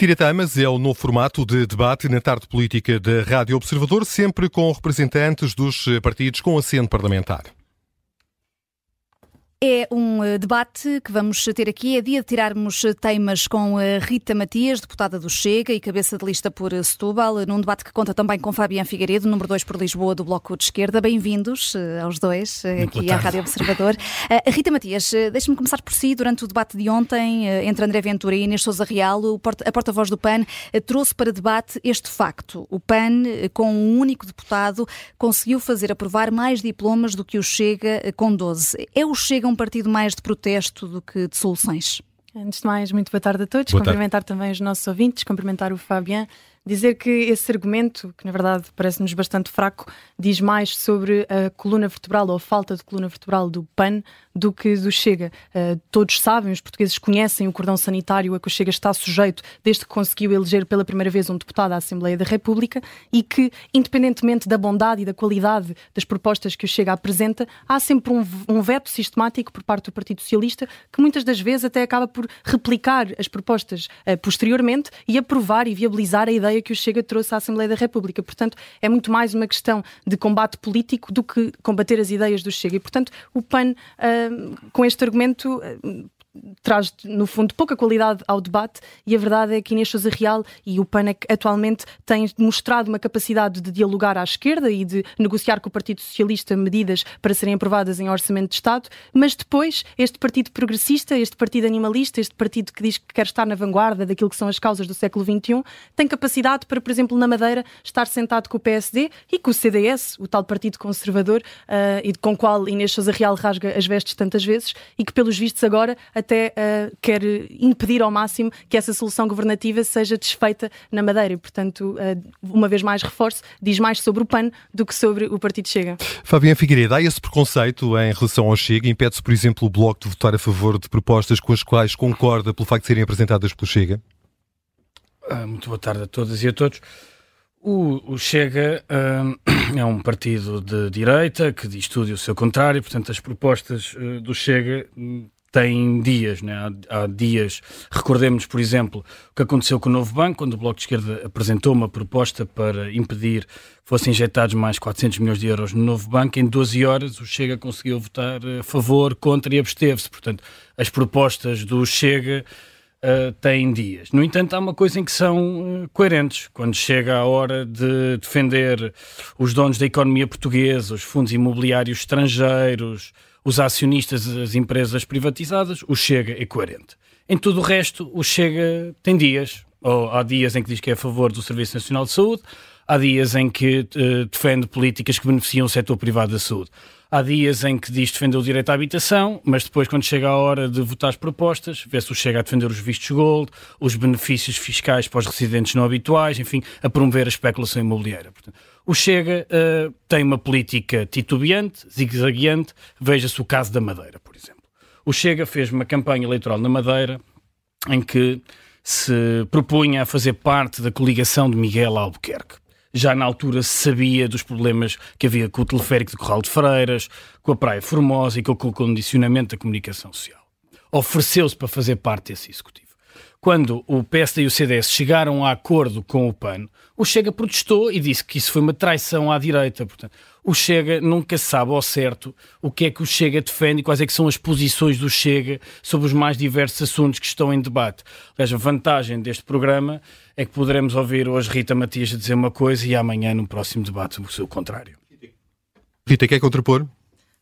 Tira Tamas é o novo formato de debate na tarde política da Rádio Observador, sempre com representantes dos partidos com assento parlamentar. É um eh, debate que vamos ter aqui. É dia de tirarmos temas com a Rita Matias, deputada do Chega e cabeça de lista por Setúbal, num debate que conta também com Fabián Figueiredo, número 2 por Lisboa, do Bloco de Esquerda. Bem-vindos eh, aos dois eh, aqui à Rádio Observador. Rita Matias, deixe-me começar por si. Durante o debate de ontem, entre André Ventura e Inês Souza Real, a porta-voz do PAN trouxe para debate este facto. O PAN, com um único deputado, conseguiu fazer aprovar mais diplomas do que o Chega, com 12. É o Chega um partido mais de protesto do que de soluções? Antes de mais, muito boa tarde a todos. Boa cumprimentar tarde. também os nossos ouvintes, cumprimentar o Fabian dizer que esse argumento, que na verdade parece-nos bastante fraco, diz mais sobre a coluna vertebral ou a falta de coluna vertebral do PAN do que do Chega. Uh, todos sabem, os portugueses conhecem o cordão sanitário a que o Chega está sujeito desde que conseguiu eleger pela primeira vez um deputado à Assembleia da República e que, independentemente da bondade e da qualidade das propostas que o Chega apresenta, há sempre um, um veto sistemático por parte do Partido Socialista que muitas das vezes até acaba por replicar as propostas uh, posteriormente e aprovar e viabilizar a ideia ideia que o Chega trouxe à Assembleia da República. Portanto, é muito mais uma questão de combate político do que combater as ideias do Chega. E, portanto, o PAN, uh, com este argumento, uh, traz, no fundo, pouca qualidade ao debate e a verdade é que Inês Sousa Real e o PANEC atualmente têm mostrado uma capacidade de dialogar à esquerda e de negociar com o Partido Socialista medidas para serem aprovadas em orçamento de Estado, mas depois este partido progressista, este partido animalista, este partido que diz que quer estar na vanguarda daquilo que são as causas do século XXI, tem capacidade para, por exemplo, na Madeira, estar sentado com o PSD e com o CDS, o tal partido conservador, uh, e com o qual Inês Sousa Real rasga as vestes tantas vezes e que, pelos vistos agora, até uh, quer impedir ao máximo que essa solução governativa seja desfeita na Madeira. E, portanto, uh, uma vez mais reforço, diz mais sobre o PAN do que sobre o Partido Chega. Fabiana Figueiredo, há esse preconceito em relação ao Chega? Impede-se, por exemplo, o Bloco de votar a favor de propostas com as quais concorda pelo facto de serem apresentadas pelo Chega? Ah, muito boa tarde a todas e a todos. O, o Chega uh, é um partido de direita que diz tudo e o seu contrário, portanto, as propostas uh, do Chega tem dias, né? há, há dias. Recordemos, por exemplo, o que aconteceu com o Novo Banco, quando o Bloco de Esquerda apresentou uma proposta para impedir que fossem injetados mais 400 milhões de euros no Novo Banco. Em 12 horas, o Chega conseguiu votar a favor, contra e absteve-se. Portanto, as propostas do Chega uh, têm dias. No entanto, há uma coisa em que são uh, coerentes. Quando chega a hora de defender os donos da economia portuguesa, os fundos imobiliários estrangeiros os acionistas das empresas privatizadas, o Chega é coerente. Em tudo o resto, o Chega tem dias. Ou há dias em que diz que é a favor do Serviço Nacional de Saúde, há dias em que uh, defende políticas que beneficiam o setor privado da saúde. Há dias em que diz defender o direito à habitação, mas depois, quando chega a hora de votar as propostas, vê-se o chega a defender os vistos gold, os benefícios fiscais para os residentes não habituais, enfim, a promover a especulação imobiliária. Portanto, o Chega uh, tem uma política titubeante, zigue-zagueante. Veja-se o caso da Madeira, por exemplo. O Chega fez uma campanha eleitoral na Madeira em que se propunha a fazer parte da coligação de Miguel Albuquerque. Já na altura se sabia dos problemas que havia com o teleférico de Corral de Freiras, com a Praia Formosa e com o condicionamento da comunicação social. Ofereceu-se para fazer parte desse executivo. Quando o PSD e o CDS chegaram a acordo com o PAN, o Chega protestou e disse que isso foi uma traição à direita. Portanto, o Chega nunca sabe ao certo o que é que o Chega defende e quais é que são as posições do Chega sobre os mais diversos assuntos que estão em debate. Aliás, a vantagem deste programa é que poderemos ouvir hoje Rita Matias dizer uma coisa e amanhã, no próximo debate, o seu contrário. Rita, quer contrapor?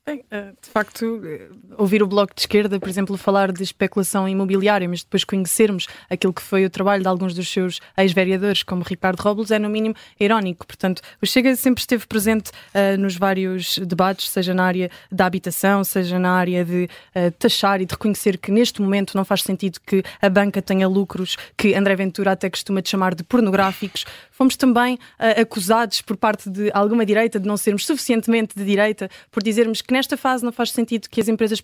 Bem, eh, de facto, eh, ouvir o Bloco de Esquerda, por exemplo, falar de especulação imobiliária, mas depois conhecermos aquilo que foi o trabalho de alguns dos seus ex-vereadores, como Ricardo Robles, é no mínimo irónico. Portanto, o Chega sempre esteve presente uh, nos vários debates, seja na área da habitação, seja na área de uh, taxar e de reconhecer que neste momento não faz sentido que a banca tenha lucros que André Ventura até costuma de chamar de pornográficos. Fomos também uh, acusados por parte de alguma direita de não sermos suficientemente de direita por dizermos que nesta fase não faz sentido que as empresas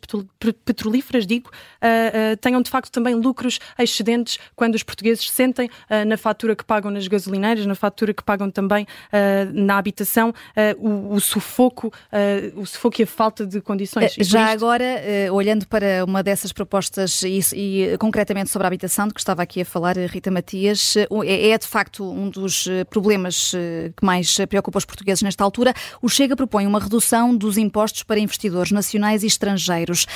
petrolíferas, digo, uh, uh, tenham de facto também lucros excedentes quando os portugueses sentem uh, na fatura que pagam nas gasolineiras, na fatura que pagam também na habitação, o, o, sufoco, o sufoco e a falta de condições. Já isto... agora, olhando para uma dessas propostas e, e, concretamente sobre a habitação, de que estava aqui a falar Rita Matias, é, é de facto um dos problemas que mais preocupa os portugueses nesta altura. O Chega propõe uma redução dos impostos para investidores nacionais e estrangeiros.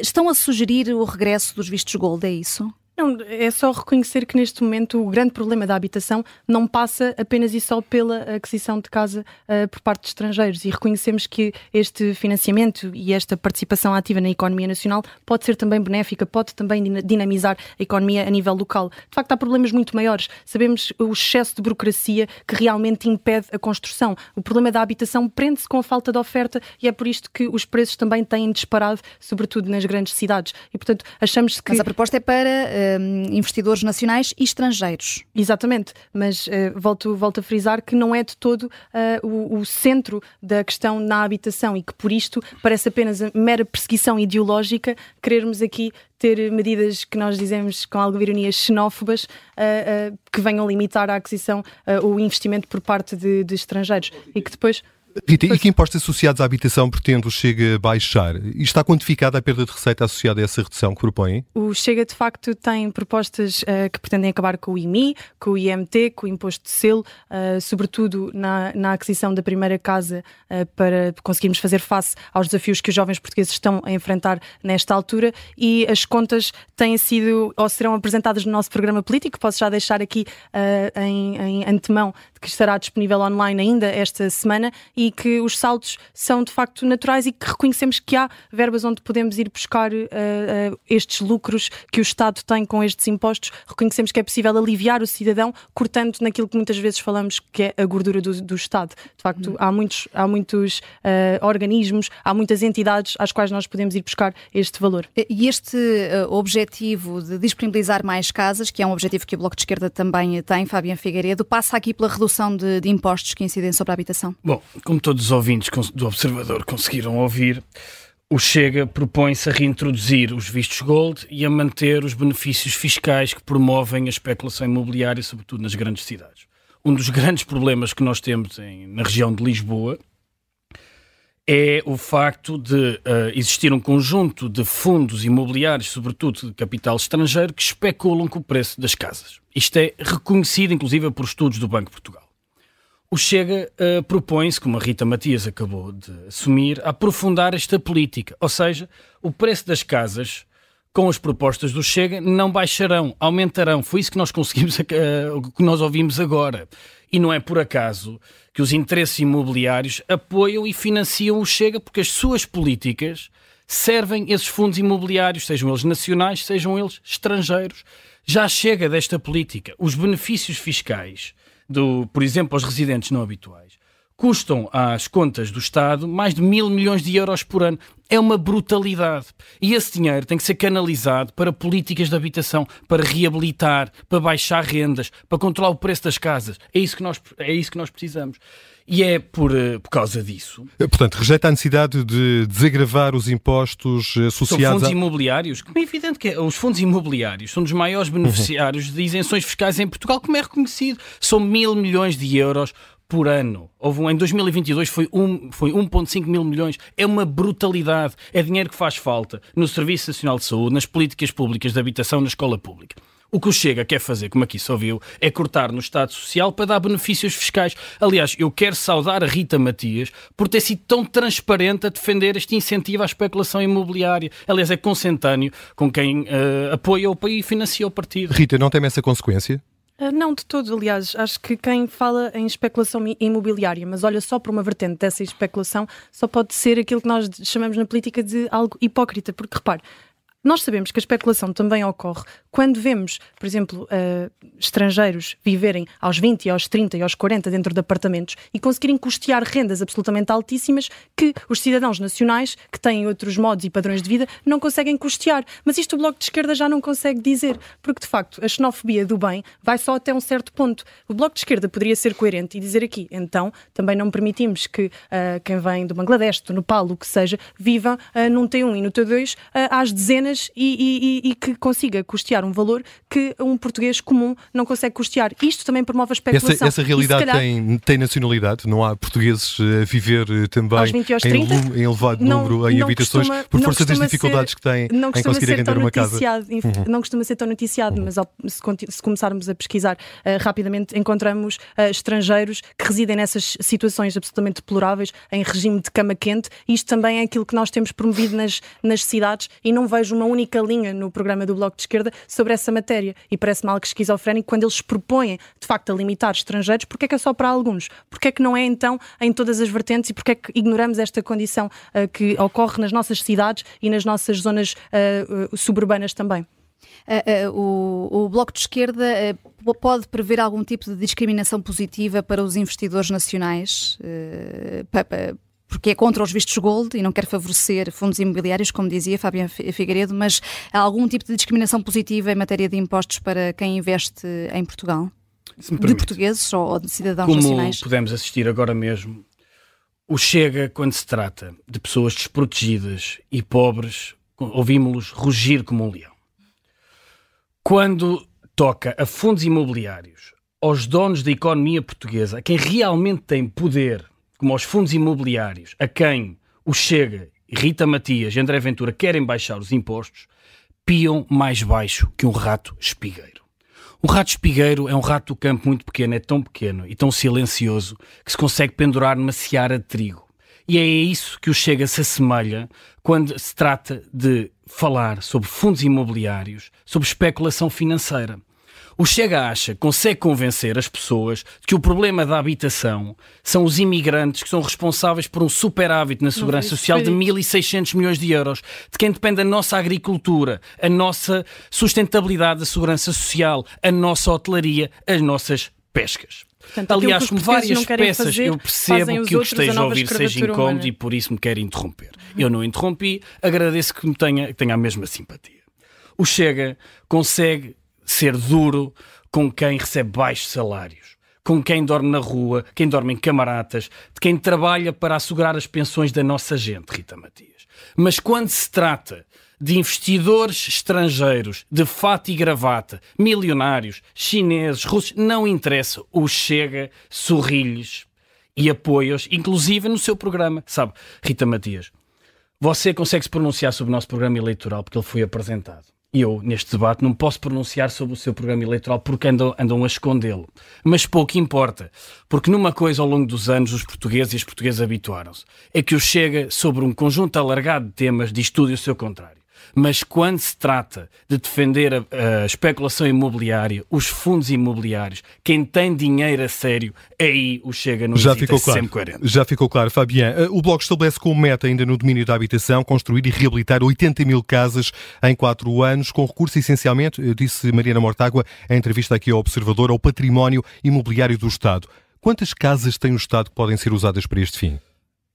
Estão a sugerir o regresso dos vistos gold, é isso? Não, é só reconhecer que neste momento o grande problema da habitação não passa apenas e só pela aquisição de casa uh, por parte de estrangeiros e reconhecemos que este financiamento e esta participação ativa na economia nacional pode ser também benéfica, pode também dinamizar a economia a nível local. De facto, há problemas muito maiores. Sabemos o excesso de burocracia que realmente impede a construção. O problema da habitação prende-se com a falta de oferta e é por isto que os preços também têm disparado, sobretudo nas grandes cidades. E, portanto, achamos que... Mas a proposta é para... Hum, investidores nacionais e estrangeiros. Exatamente, mas uh, volto, volto a frisar que não é de todo uh, o, o, centro da questão na habitação e que por isto parece apenas mera perseguição ideológica querermos aqui ter medidas que nós dizemos com alguma ironia xenófobas uh, que venham limitar a aquisição o investimento por parte de, de estrangeiros e que depois Rita, e que impostos associados à habitação pretende o Chega baixar? E está quantificada a perda de receita associada a essa redução que propõe? O Chega, de facto, tem propostas uh, que pretendem acabar com o IMI, com o IMT, com o imposto de selo, uh, sobretudo na, na, aquisição da primeira casa, uh, para conseguirmos fazer face aos desafios que os jovens portugueses estão a enfrentar nesta altura. E as contas têm sido ou serão apresentadas no nosso programa político. Posso já deixar aqui em, em antemão que estará disponível online ainda esta semana e que os saltos são de facto naturais e que reconhecemos que há verbas onde podemos ir buscar uh, uh, estes lucros que o Estado tem com estes impostos. Reconhecemos que é possível aliviar o cidadão cortando naquilo que muitas vezes falamos que é a gordura do, do Estado. De facto, hum. há muitos, há muitos uh, organismos, há muitas entidades às quais nós podemos ir buscar este valor. E este objetivo de disponibilizar mais casas, que é um objetivo que o Bloco de Esquerda também tem, Fabiano Figueiredo, passa aqui pela redução redução de, de impostos que incidem sobre a habitação? Bom, como todos os ouvintes do Observador conseguiram ouvir, o Chega propõe-se a reintroduzir os vistos gold e a manter os benefícios fiscais que promovem a especulação imobiliária, sobretudo nas grandes cidades. Um dos grandes problemas que nós temos em, na região de Lisboa é o facto de uh, existir um conjunto de fundos imobiliários, sobretudo de capital estrangeiro, que especulam com o preço das casas. Isto é reconhecido, inclusive, por estudos do Banco de Portugal. O Chega uh, propõe-se, como a Rita Matias acabou de assumir, a aprofundar esta política. Ou seja, o preço das casas, com as propostas do Chega, não baixarão, aumentarão. Foi isso que nós conseguimos, uh, que nós ouvimos agora. E não é por acaso que os interesses imobiliários apoiam e financiam o Chega, porque as suas políticas servem esses fundos imobiliários, sejam eles nacionais, sejam eles estrangeiros. Já chega desta política. Os benefícios fiscais, do, por exemplo, aos residentes não habituais, custam às contas do Estado mais de mil milhões de euros por ano. É uma brutalidade. E esse dinheiro tem que ser canalizado para políticas de habitação, para reabilitar, para baixar rendas, para controlar o preço das casas. É isso que nós, é isso que nós precisamos. E é por, eh, por causa disso. Eh, portanto, rejeita a necessidade de desagravar os impostos associados. São fundos a... imobiliários. Como é evidente que é, os fundos imobiliários são dos maiores beneficiários uhum. de isenções fiscais em Portugal, como é reconhecido. São mil milhões de euros por ano. Houve um, em 2022 foi, um, foi 1,5 mil milhões. É uma brutalidade. É dinheiro que faz falta no Serviço Nacional de Saúde, nas políticas públicas de habitação, na escola pública. O que o Chega quer fazer, como aqui se ouviu, é cortar no Estado Social para dar benefícios fiscais. Aliás, eu quero saudar a Rita Matias por ter sido tão transparente a defender este incentivo à especulação imobiliária. Aliás, é consentâneo com quem uh, apoia o país e financia o partido. Rita, não tem essa consequência? Ah, não, de todo. Aliás, acho que quem fala em especulação imobiliária, mas olha só para uma vertente dessa especulação, só pode ser aquilo que nós chamamos na política de algo hipócrita. Porque repare, Nós sabemos que a especulação também ocorre quando vemos, por exemplo, uh, estrangeiros viverem aos 20, aos 30 e aos 40 dentro de apartamentos e conseguirem custear rendas absolutamente altíssimas que os cidadãos nacionais, que têm outros modos e padrões de vida, não conseguem custear. Mas isto o Bloco de Esquerda já não consegue dizer, porque de facto a xenofobia do bem vai só até um certo ponto. O Bloco de Esquerda poderia ser coerente e dizer aqui, então também não permitimos que uh, quem vem do Bangladesh, do Nepal, o que seja, viva uh, num T1 e no T2 às dezenas e, e, e, que consiga custear um valor que um português comum não consegue custear. Isto também promove a especulação. Essa, essa realidade calhar... tem, tem nacionalidade? Não há portugueses a viver eh, também em, em, elevado não, número em habitações costuma, por força das dificuldades ser, que têm em conseguir arrendar uma casa? Uhum. Não costuma ser tão noticiado, uhum. mas ao, se, se, começarmos a pesquisar uh, rapidamente, encontramos uh, estrangeiros que residem nessas situações absolutamente deploráveis, em regime de cama quente. Isto também é aquilo que nós temos promovido nas, nas cidades e não vejo uma única linha no programa do Bloco de Esquerda sobre essa matéria. E parece-me algo esquizofrénico quando eles propõem, de facto, a limitar estrangeiros, porque é que é só para alguns? Porque é que não é, então, em todas as vertentes e porque é que ignoramos esta condição uh, que ocorre nas nossas cidades e nas nossas zonas uh, suburbanas também? Uh, uh, o, o, Bloco de Esquerda uh, pode prever algum tipo de discriminação positiva para os investidores nacionais? Porque é contra os vistos gold e não quer favorecer fundos imobiliários, como dizia Fabiana Figueiredo, mas há algum tipo de discriminação positiva em matéria de impostos para quem investe em Portugal? De portugueses ou de cidadãos como nacionais? Como podemos assistir agora mesmo, o Chega, quando se trata de pessoas desprotegidas e pobres, ouvimos-los rugir como um leão. Quando toca a fundos imobiliários, aos donos da economia portuguesa, a quem realmente tem poder como aos fundos imobiliários, a quem o Chega, Rita Matias e André Ventura querem baixar os impostos, piam mais baixo que um rato espigueiro. Um rato espigueiro é um rato do campo muito pequeno, é tão pequeno e tão silencioso que se consegue pendurar numa seara de trigo. E é isso que o Chega se assemelha quando se trata de falar sobre fundos imobiliários, sobre especulação financeira. O Chega acha, consegue convencer as pessoas de que o problema da habitação são os imigrantes que são responsáveis por um superávit na segurança social de 1.600 milhões de euros, de quem depende a nossa agricultura, a nossa sustentabilidade da segurança social, a nossa hotelaria, as nossas pescas. Portanto, Aliás, como várias peças, fazer, eu percebo que o que esteja a ouvir seja incómodo humana. e por isso me quer interromper. Eu não interrompi, agradeço que me tenha, que tenha a mesma simpatia. O Chega consegue ser duro com quem recebe baixos salários, com quem dorme na rua, quem dorme em camaratas, de quem trabalha para assegurar as pensões da nossa gente, Rita Matias. Mas quando se trata de investidores estrangeiros de fato e gravata, milionários, chineses, russos, não interessa. O Chega sorrilhes e apoia-os, inclusive no seu programa. Sabe, Rita Matias, você consegue se pronunciar sobre o nosso programa eleitoral porque ele foi apresentado eu, neste debate, não posso pronunciar sobre o seu programa eleitoral porque andam, andam a escondê-lo. Mas pouco importa, porque numa coisa ao longo dos anos os portugueses e as portuguesas habituaram-se, é que o Chega, sobre um conjunto alargado de temas, diz tudo e o seu contrário. Mas quando se trata de defender a, a, especulação imobiliária, os fundos imobiliários, quem tem dinheiro a sério, aí o Chega não Já ficou claro. Já ficou claro, Fabián. Eh, o Bloco estabelece como meta, ainda no domínio da habitação, construir e reabilitar 80 mil casas em quatro anos, com recurso essencialmente, eh, disse Mariana Mortágua em entrevista aqui ao Observador, ao património imobiliário do Estado. Quantas casas tem o Estado que podem ser usadas para este fim?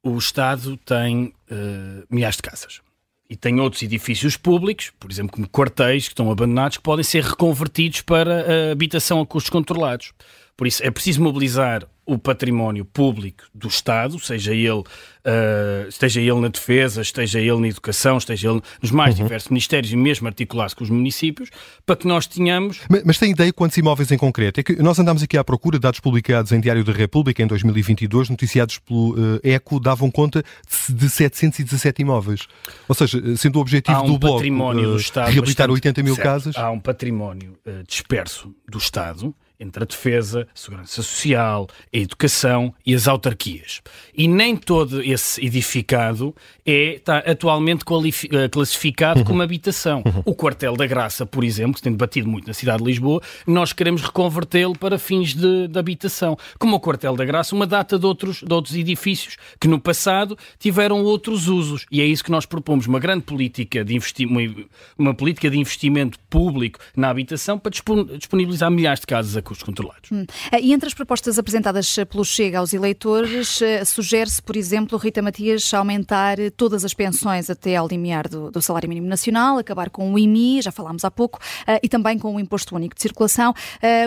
O Estado tem uh, milhares de casas e tem outros edifícios públicos, por exemplo, como quartéis que estão abandonados, que podem ser reconvertidos para habitação a custos controlados. Por isso, é preciso mobilizar o património público do Estado, seja ele, uh, esteja ele na defesa, esteja ele na educação, esteja ele nos mais uhum. diversos ministérios e mesmo articular-se com os municípios, para que nós tenhamos... Mas, mas tem ideia quantos imóveis em concreto? É que nós andamos aqui à procura, dados publicados em Diário da República em 2022, noticiados pelo uh, ECO, davam conta de 717 imóveis. Ou seja, sendo o objetivo um do Bloco uh, do Estado reabilitar 80 mil certo. casas... Há um património disperso do Estado entre a defesa, a segurança social, a educação e as autarquias. E nem todo esse edificado é, está atualmente eh, classificado uhum. como habitação. Uhum. O Quartel da Graça, por exemplo, que tem debatido muito na cidade de Lisboa, nós queremos reconvertê-lo para fins de, de, habitação. Como o Quartel da Graça, uma data de outros, de outros edifícios que no passado tiveram outros usos. E é isso que nós propomos, uma grande política de investimento, uma política de investimento público na habitação para disponibilizar milhares de casas a custos controlados. Hum. Eh, e entre as propostas apresentadas pelo Chega aos eleitores, eh, sugere-se, por exemplo, Rita Matias aumentar todas as pensões até ao limiar do, do, salário mínimo nacional, acabar com o IMI, já falámos há pouco, e também com o imposto único de circulação.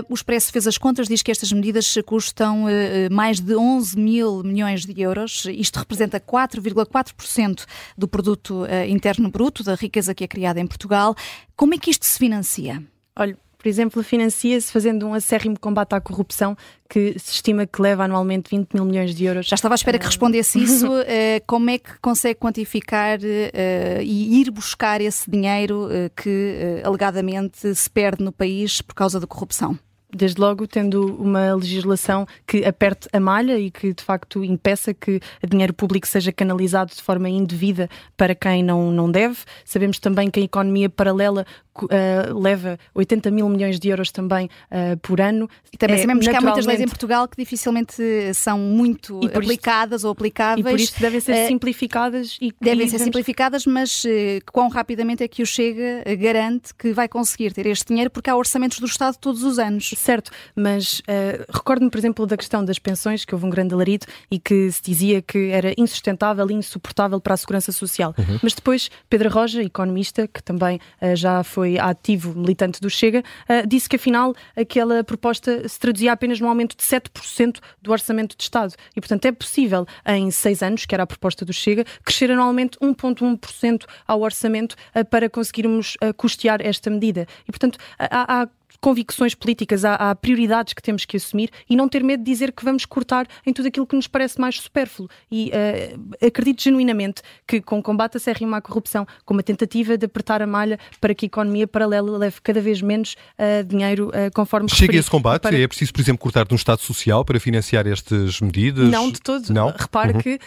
O Expresso fez as contas, diz que estas medidas custam mais de 11 mil milhões de euros. Isto representa 4,4% do produto interno bruto, da riqueza que é criada em Portugal. Como é que isto se financia? Olha, por exemplo, financia-se fazendo um acérrimo combate à corrupção que se estima que leva anualmente 20 mil milhões de euros. Já estava à espera que eh, respondesse isso. Eh, como é que consegue quantificar eh, e ir buscar esse dinheiro que alegadamente se perde no país por causa da corrupção? desde logo tendo uma legislação que aperte a malha e que de facto impeça que dinheiro público seja canalizado de forma indevida para quem não, não deve. Sabemos também que a economia paralela uh, leva 80 mil milhões de euros também uh, por ano. E também é, sabemos que há muitas leis em Portugal que dificilmente são muito aplicadas ou aplicáveis. E por isso devem ser uh, simplificadas. E, devem e ser simplificadas, mas quão rapidamente é que o Chega garante que vai conseguir ter este dinheiro, porque há orçamentos do Estado todos os anos. Certo, mas recordo-me, por exemplo, da questão das pensões, que houve um grande alarido e que se dizia que era insustentável e insuportável para a segurança social. Uhum. Mas depois, Pedro Roja, economista, que também já foi foi ativo militante do Chega, uh, disse que afinal aquela proposta se traduzia apenas num aumento de 7% do orçamento de Estado. E, portanto, é possível, em seis anos, que era a proposta do Chega, crescer anualmente 1,1% ao orçamento uh, para conseguirmos uh, custear esta medida. E, portanto, há, há convicções políticas, há, há, prioridades que temos que assumir e não ter medo de dizer que vamos cortar em tudo aquilo que nos parece mais supérfluo. E uh, acredito genuinamente que com o combate a serra à corrupção, com uma tentativa de apertar a malha para que a economia paralela leve cada vez menos uh, dinheiro uh, conforme Chega referi, esse combate? Para... É preciso, por exemplo, cortar de um Estado social para financiar estas medidas? Não, de todo. Não? Repare uhum. que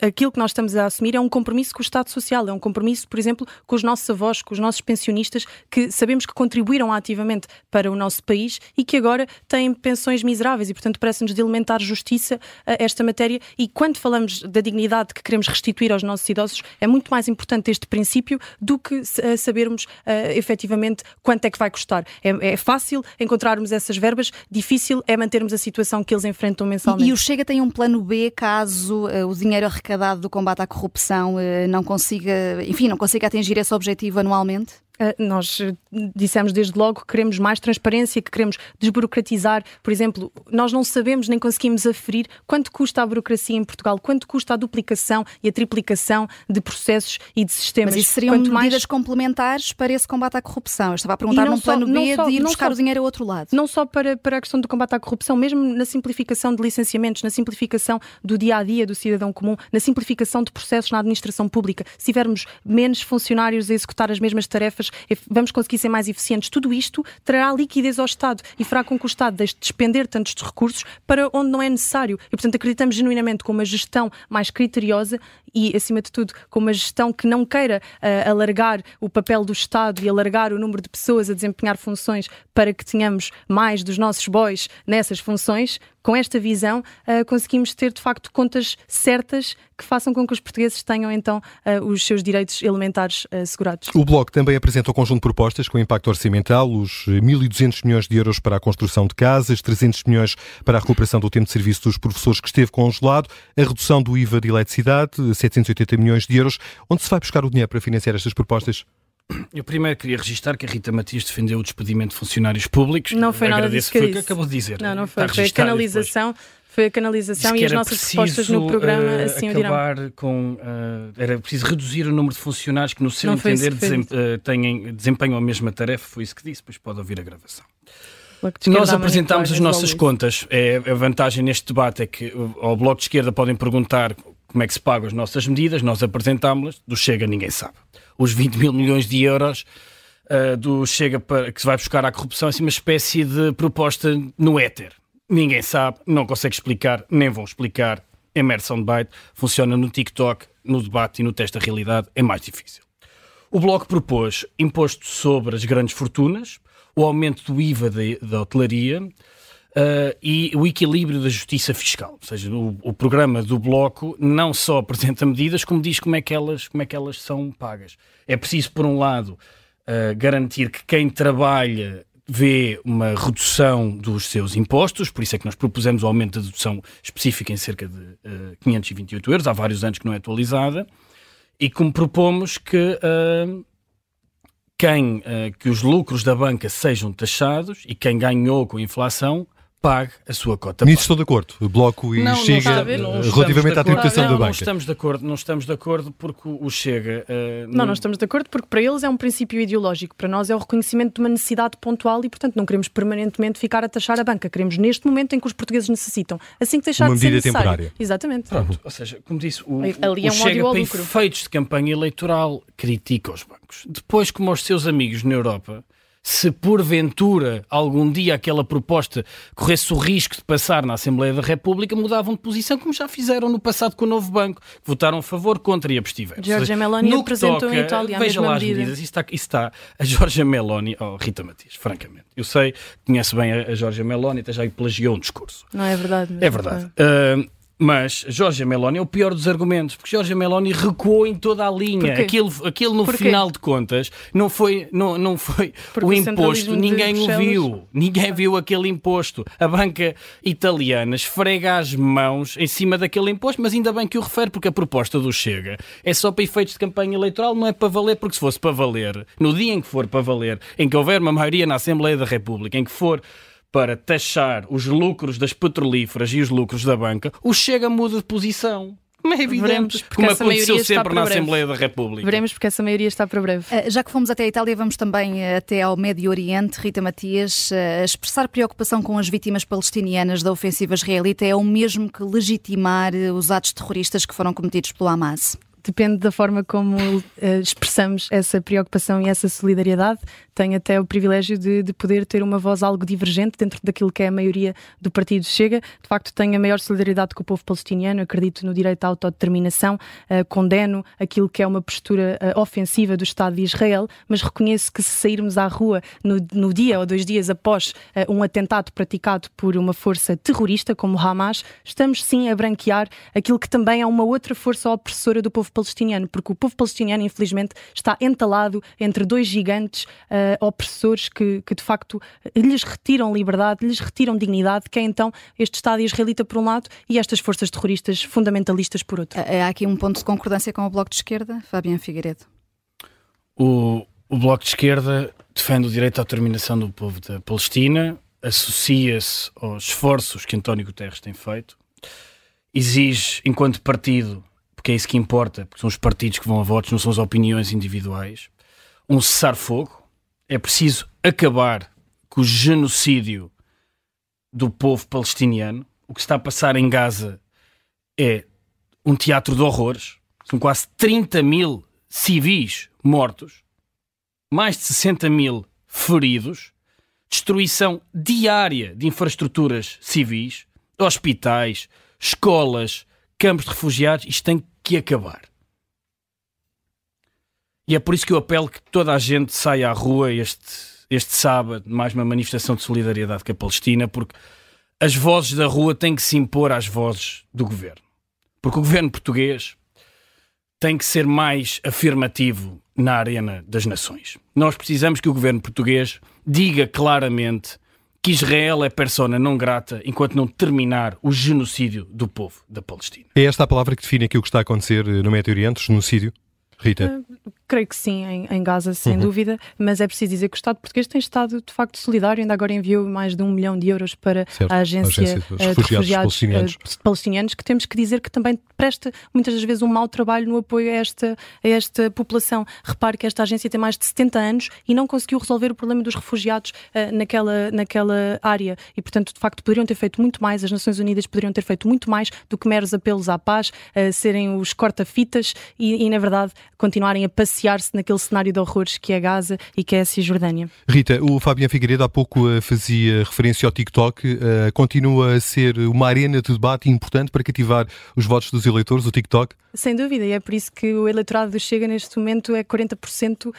aquilo que nós estamos a assumir é um compromisso com o Estado social, é um compromisso, por exemplo, com os nossos avós, com os nossos pensionistas, que sabemos que contribuíram ativamente para o nosso país e que agora têm pensões miseráveis e, portanto, parece-nos de elementar justiça a esta matéria. E quando falamos da dignidade que queremos restituir aos nossos idosos, é muito mais importante este princípio do que sabermos uh, efetivamente quanto é que vai custar. É, é, fácil encontrarmos essas verbas, difícil é mantermos a situação que eles enfrentam mensalmente. E, e o Chega tem um plano B caso uh, o dinheiro arrecadado do combate à corrupção uh, não consiga, enfim, não consiga atingir esse objetivo anualmente? Ah, nós dissemos desde logo que queremos mais transparência, que queremos desburocratizar. Por exemplo, nós não sabemos nem conseguimos aferir quanto custa a burocracia em Portugal, quanto custa a duplicação e a triplicação de processos e de sistemas. Mas isso seriam quanto medidas mais... complementares para esse combate à corrupção. Eu estava a perguntar num plano B só, de ir buscar só, o dinheiro ao outro lado. Não só para, para a questão do combate à corrupção, mesmo na simplificação de licenciamentos, na simplificação do dia a dia do cidadão comum, na simplificação de processos na administração pública. Se tivermos menos funcionários a executar as mesmas tarefas, vamos conseguir ser mais eficientes. Tudo isto trará liquidez ao Estado e fará com que o Estado deixe de despender tantos recursos para onde não é necessário. E, portanto, acreditamos genuinamente com uma gestão mais criteriosa e, acima de tudo, com uma gestão que não queira uh, alargar o papel do Estado e alargar o número de pessoas a desempenhar funções para que tenhamos mais dos nossos boys nessas funções, com esta visão, uh, conseguimos ter de facto contas certas que façam com que os portugueses tenham então uh, os seus direitos elementares assegurados. O Bloco também apresenta um conjunto de propostas com impacto orçamental, os 1.200 milhões de euros para a construção de casas, 300 milhões para a recuperação do tempo de serviço dos professores que esteve congelado, a redução do IVA de eletricidade, 780 milhões de euros. Onde se vai buscar o dinheiro para financiar estas propostas? Eu primeiro queria registrar que a Rita Matias defendeu o despedimento de funcionários públicos. Não foi nada disso que foi o que acabou de dizer. Não, não foi. Foi a canalização. Foi a canalização e as nossas propostas no programa uh, assim acabar o dirão. com uh, era preciso reduzir o número de funcionários que no seu não entender desem, uh, têm, desempenham a mesma tarefa, foi isso que disse, depois pode ouvir a gravação. Nós apresentámos as nossas contas. É, a vantagem neste debate é que ao Bloco de Esquerda podem perguntar como é que se pagam as nossas medidas, nós apresentámos-las, do Chega ninguém sabe. Os 20 mil milhões de euros uh, do Chega para, que se vai buscar à corrupção, assim, uma espécie de proposta no éter. Ninguém sabe, não consegue explicar, nem vão explicar. É mero soundbite, funciona no TikTok, no debate e no teste da realidade, é mais difícil. O Bloco propôs imposto sobre as grandes fortunas, o aumento do IVA da hotelaria, Uh, e o equilíbrio da justiça fiscal. Ou seja, o, o, programa do Bloco não só apresenta medidas, como diz como é que elas, como é que elas são pagas. É preciso, por um lado, uh, garantir que quem trabalha vê uma redução dos seus impostos, por isso é que nós propusemos o aumento da dedução específica em cerca de uh, ah, 528 euros, há vários anos que não é atualizada, e como propomos que quem que os lucros da banca sejam taxados e quem ganhou com a inflação pague a sua cota. Nisso estou de acordo. O Bloco e não, Chega não eh, relativamente à tributação da banca. Não estamos de acordo, não estamos de acordo porque o Chega. Uh, não, não estamos de acordo porque para eles é um princípio ideológico. Para nós é o reconhecimento de uma necessidade pontual e, portanto, não queremos permanentemente ficar a taxar a banca. Queremos neste momento em que os portugueses necessitam. Assim que deixar uma de ser medida temporária. Exatamente. Pronto, ou seja, como disse, o, Ali é um o Chega para efeitos de campanha eleitoral critica os bancos. Depois, como os seus amigos na Europa se porventura algum dia aquela proposta corresse o risco de passar na Assembleia da República, mudavam de posição, como já fizeram no passado com o Novo Banco. Votaram a favor, contra e abstiveram. Giorgia Meloni apresentou toca, em Itália a veja lá as medidas. Isso está, isso está a Giorgia Meloni, oh, Rita Matias, francamente. Eu sei, conhece bem a, a Giorgia Meloni, até já plagiou um discurso. Não é verdade. É verdade. Uh, mas Jorge Meloni é o pior dos argumentos, porque Jorge Meloni recuou em toda a linha. Aquilo, aquilo no final de contas não foi, não, não foi o imposto, ninguém o viu. Ninguém viu aquele imposto. A banca italiana esfrega as mãos em cima daquele imposto, mas ainda bem que o refere, porque a proposta do Chega é só para efeitos de campanha eleitoral, não é para valer, porque se fosse para valer, no dia em que for para valer, em que houver uma maioria na Assembleia da República, em que for para taxar os lucros das petrolíferas e os lucros da banca, o Chega muda de posição. Como é evidente, Veremos, como aconteceu sempre na Assembleia da República. Veremos porque essa maioria está para breve. Uh, já que fomos até a Itália, vamos também uh, até ao Médio Oriente. Rita Matias, uh, expressar preocupação com as vítimas palestinianas da ofensiva israelita é o mesmo que legitimar os atos terroristas que foram cometidos pelo Hamas? Depende da forma como uh, expressamos essa preocupação e essa solidariedade. Tenho até o privilégio de, de, poder ter uma voz algo divergente dentro daquilo que é a maioria do partido Chega. De facto, tenho a maior solidariedade com o povo palestiniano, acredito no direito à autodeterminação, uh, condeno aquilo que é uma postura uh, ofensiva do Estado de Israel, mas reconheço que se sairmos à rua no, no dia ou dois dias após um atentado praticado por uma força terrorista como Hamas, estamos sim a branquear aquilo que também é uma outra força opressora do povo palestiniano, porque o povo palestiniano, infelizmente, está entalado entre dois gigantes uh, opressores que, que, de facto, lhes retiram liberdade, lhes retiram dignidade, que é então este Estado israelita por um lado e estas forças terroristas fundamentalistas por outro. Há aqui um ponto de concordância com o Bloco de Esquerda, Fabiano Figueiredo. O, o Bloco de Esquerda defende o direito à determinação do povo da Palestina, associa-se aos esforços que António Guterres tem feito, exige, enquanto partido, porque é isso que importa, porque são os partidos que vão a votos, não são as opiniões individuais. Um cessar-fogo. É preciso acabar com o genocídio do povo palestiniano. O que está a passar em Gaza é um teatro de horrores. São quase 30 mil civis mortos, mais de 60 mil feridos, destruição diária de infraestruturas civis, hospitais, escolas, campos de refugiados. Isto tem que acabar. E é por isso que eu apelo que toda a gente saia à rua este, este sábado, mais uma manifestação de solidariedade com a Palestina, porque as vozes da rua têm que se impor às vozes do governo. Porque o governo português tem que ser mais afirmativo na arena das nações. Nós precisamos que o governo português diga claramente que Israel é persona não grata enquanto não terminar o genocídio do povo da Palestina. É esta a palavra que define aquilo que está a acontecer no Médio Oriente, genocídio? Rita? Uh, creio que sim, em, em Gaza, sem uhum. dúvida, mas é preciso dizer que o Estado português tem estado de facto solidário, ainda agora enviou mais de um milhão de euros para certo. a agência, a agência de refugiados, refugiados palestinianos. Uh, palestinianos, que temos que dizer que também presta muitas das vezes um mau trabalho no apoio a esta, a esta população. Repare que esta agência tem mais de 70 anos e não conseguiu resolver o problema dos refugiados uh, naquela, naquela área e, portanto, de facto, poderiam ter feito muito mais, as Nações Unidas poderiam ter feito muito mais do que meros apelos à paz, serem os corta-fitas e, e, na verdade, continuarem a beneficiar-se naquele cenário de horrores que é Gaza e que é a Cisjordânia. Rita, o Fabiano Figueiredo há pouco uh, fazia referência ao TikTok. Uh, continua a ser uma arena de debate importante para cativar os votos dos eleitores, o TikTok? Sem dúvida, e é por isso que o eleitorado do Chega neste momento é 40% uh,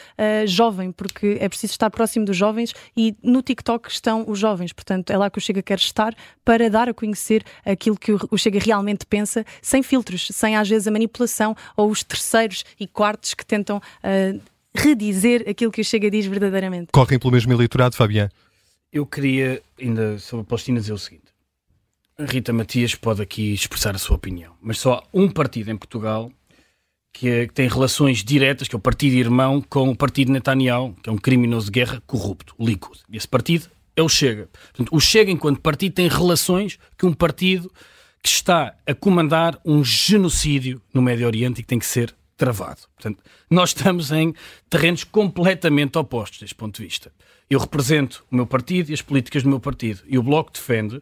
jovem, porque é preciso estar próximo dos jovens e no TikTok estão os jovens. Portanto, é lá que o Chega quer estar para dar a conhecer aquilo que o Chega realmente pensa, sem filtros, sem às vezes a manipulação ou os terceiros e quartos que tentam uh, redizer aquilo que o Chega diz verdadeiramente. Correm pelo mesmo eleitorado, Fabián? Eu queria, ainda sobre a Palestina, dizer o seguinte. Rita Matias pode aqui expressar a sua opinião, mas só há um partido em Portugal que, é, que, tem relações diretas, que é o partido irmão, com o partido Netanyahu, que é um criminoso de guerra corrupto, o Likud. E esse partido é o Chega. Portanto, o Chega, enquanto partido, tem relações com um partido que está a comandar um genocídio no Médio Oriente e que tem que ser travado. Portanto, nós estamos em terrenos completamente opostos deste ponto de vista. Eu represento o meu partido e as políticas do meu partido. E o Bloco defende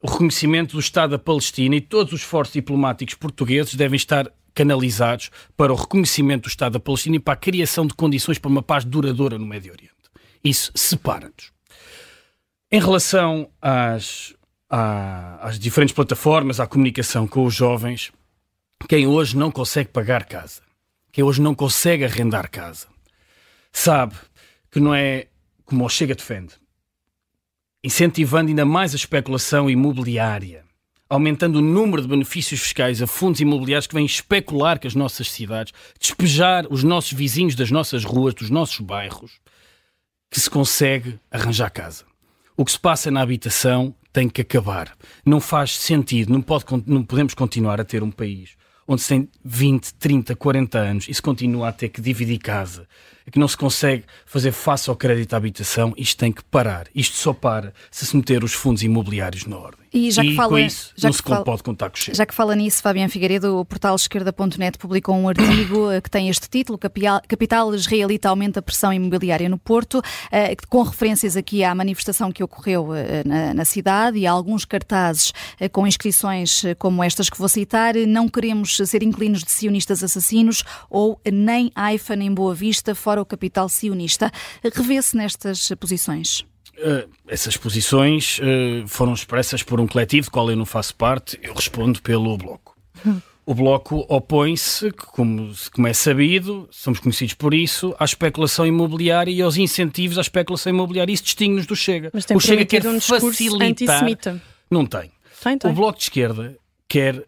o reconhecimento do Estado da Palestina e todos os esforços diplomáticos portugueses devem estar canalizados para o reconhecimento do Estado da Palestina e para a criação de condições para uma paz duradoura no Médio Oriente. Isso separa-nos. Em relação às, às diferentes plataformas, à comunicação com os jovens, quem hoje não consegue pagar casa, quem hoje não consegue arrendar casa, sabe que não é como o Chega defende, incentivando ainda mais a especulação imobiliária, aumentando o número de benefícios fiscais a fundos imobiliários que vêm especular com as nossas cidades, despejar os nossos vizinhos das nossas ruas, dos nossos bairros, que se consegue arranjar casa. O que se passa na habitação tem que acabar. Não faz sentido, não, pode, não podemos continuar a ter um país onde se tem 20, 30, 40 anos e se continua a ter que dividir casa, que não se consegue fazer face ao crédito à habitação, isto tem que parar. Isto só para se se meter os fundos imobiliários na ordem. E, já que e fala, com isso já não que se fala, pode contar com o Chega. Já que fala nisso, Fabiano Figueiredo, o portal esquerda.net publicou um artigo eh, que tem este título, Capital Israelita aumenta a pressão imobiliária no Porto, eh, com referências aqui à manifestação que ocorreu eh, na, na cidade e a alguns cartazes com inscrições como estas que vou citar, não queremos ser inclinos de sionistas assassinos ou nem AIFA nem Boa Vista, fora o capital sionista. Revê-se nestas posições? Uh, essas posições uh, foram expressas por um coletivo, do qual eu não faço parte, eu respondo pelo Bloco. O Bloco opõe-se, como, como é sabido, somos conhecidos por isso, à especulação imobiliária e aos incentivos à especulação imobiliária. Isso distingue-nos do Chega. Mas tem o Chega quer um facilitar. Antissemita. Não tem. Tem, tem. O Bloco de Esquerda quer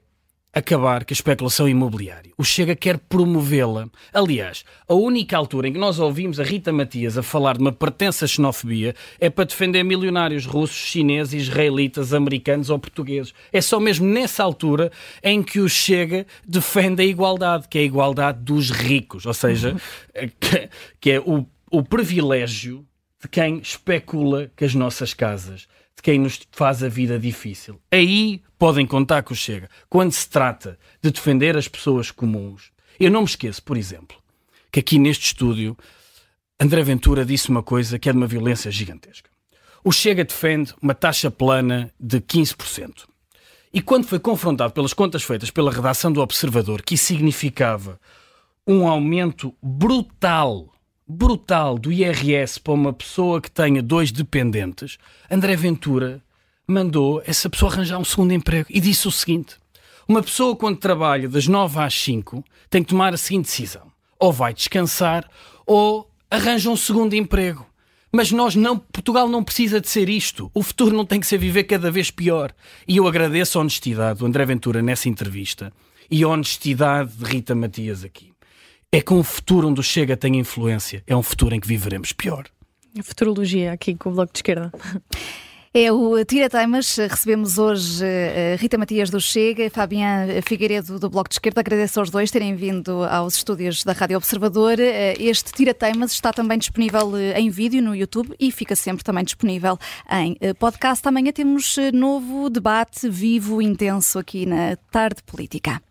acabar com a especulação imobiliária. O Chega quer promovê-la. Aliás, a única altura em que nós ouvimos a Rita Matias a falar de uma pertença xenofobia é para defender milionários russos, chineses, israelitas, americanos ou portugueses. É só mesmo nessa altura em que o Chega defende a igualdade, que é a igualdade dos ricos, ou seja, que, que é o, o privilégio de quem especula com as nossas casas de quem nos faz a vida difícil. Aí podem contar com o Chega. Quando se trata de defender as pessoas comuns, eu não me esqueço, por exemplo, que aqui neste estúdio André Ventura disse uma coisa que é de uma violência gigantesca. O Chega defende uma taxa plana de 15%. E quando foi confrontado pelas contas feitas pela redação do Observador, que significava um aumento brutal brutal do IRS para uma pessoa que tenha dois dependentes, André Ventura mandou essa pessoa arranjar um segundo emprego e disse o seguinte: uma pessoa, quando trabalha das 9 às 5, tem que tomar a seguinte decisão: ou vai descansar ou arranja um segundo emprego. Mas nós não, Portugal não precisa de ser isto. O futuro não tem que ser viver cada vez pior. E eu agradeço a honestidade do André Ventura nessa entrevista e a honestidade de Rita Matias aqui é com um futuro onde o Chega tem influência, é um futuro em que viveremos pior. A futurologia aqui com o Bloco de Esquerda. É o Tira Temas. Recebemos hoje uh, Rita Matias do Chega, Fabián Figueiredo do Bloco de Esquerda. Agradeço aos dois terem vindo aos estúdios da Rádio Observador. Uh, este Tira Temas está também disponível uh, em vídeo no YouTube e fica sempre também disponível em podcast. Amanhã temos novo debate vivo, intenso aqui na Tarde Política.